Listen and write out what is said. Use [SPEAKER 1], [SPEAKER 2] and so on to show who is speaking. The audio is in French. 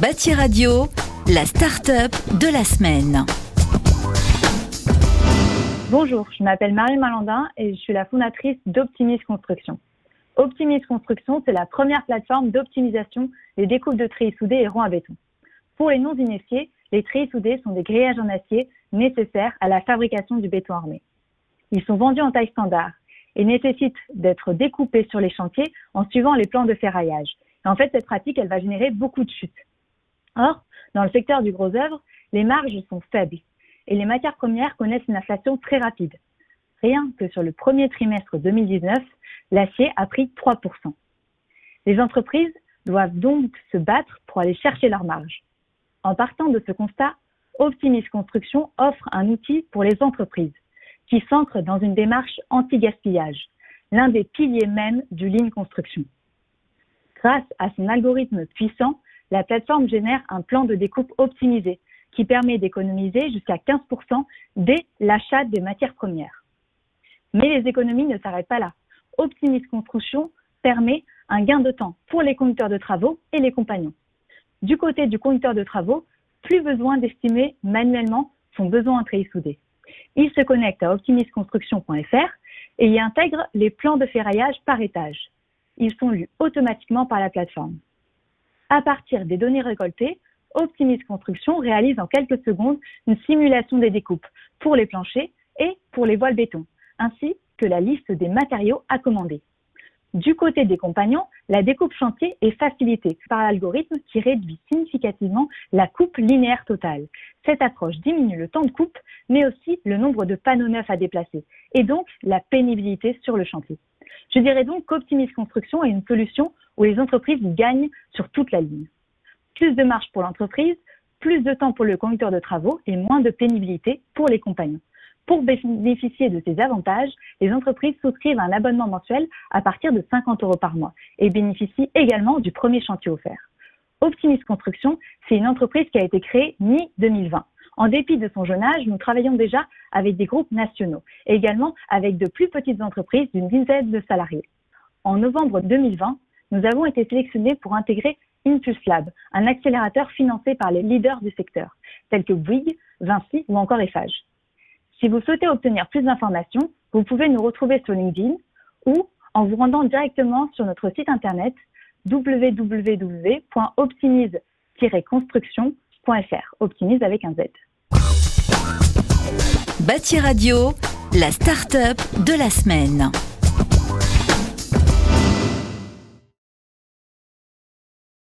[SPEAKER 1] Bâti Radio, la start-up de la semaine.
[SPEAKER 2] Bonjour, je m'appelle Marie Malandin et je suis la fondatrice d'Optimis Construction. Optimis Construction, c'est la première plateforme d'optimisation des découpes de treillis soudés et ronds à béton. Pour les non-initiés, les treillis soudés sont des grillages en acier nécessaires à la fabrication du béton armé. Ils sont vendus en taille standard et nécessitent d'être découpés sur les chantiers en suivant les plans de ferraillage. En fait, cette pratique, elle va générer beaucoup de chutes. Or, dans le secteur du gros œuvre, les marges sont faibles et les matières premières connaissent une inflation très rapide. Rien que sur le premier trimestre 2019, l'acier a pris 3%. Les entreprises doivent donc se battre pour aller chercher leurs marges. En partant de ce constat, Optimis Construction offre un outil pour les entreprises qui s'ancre dans une démarche anti-gaspillage, l'un des piliers même du Lean Construction. Grâce à son algorithme puissant, la plateforme génère un plan de découpe optimisé qui permet d'économiser jusqu'à 15% dès l'achat des matières premières. Mais les économies ne s'arrêtent pas là. Optimis Construction permet un gain de temps pour les conducteurs de travaux et les compagnons. Du côté du conducteur de travaux, plus besoin d'estimer manuellement son besoin en treillis soudé. Il se connecte à optimisconstruction.fr et y intègre les plans de ferraillage par étage. Ils sont lus automatiquement par la plateforme. À partir des données récoltées, Optimis Construction réalise en quelques secondes une simulation des découpes pour les planchers et pour les voiles béton, ainsi que la liste des matériaux à commander. Du côté des compagnons, la découpe chantier est facilitée par l'algorithme qui réduit significativement la coupe linéaire totale. Cette approche diminue le temps de coupe, mais aussi le nombre de panneaux neufs à déplacer, et donc la pénibilité sur le chantier. Je dirais donc qu'Optimis Construction est une solution où les entreprises gagnent sur toute la ligne. Plus de marge pour l'entreprise, plus de temps pour le conducteur de travaux et moins de pénibilité pour les compagnons. Pour bénéficier de ces avantages, les entreprises souscrivent un abonnement mensuel à partir de 50 euros par mois et bénéficient également du premier chantier offert. Optimis Construction, c'est une entreprise qui a été créée mi-2020. En dépit de son jeune âge, nous travaillons déjà avec des groupes nationaux et également avec de plus petites entreprises d'une dizaine de salariés. En novembre 2020, nous avons été sélectionnés pour intégrer Impulse Lab, un accélérateur financé par les leaders du secteur, tels que Bouygues, Vinci ou encore Eiffage. Si vous souhaitez obtenir plus d'informations, vous pouvez nous retrouver sur LinkedIn ou en vous rendant directement sur notre site internet www.optimise-construction.fr. Optimise avec un Z.
[SPEAKER 1] Bâti Radio, la start-up de la semaine.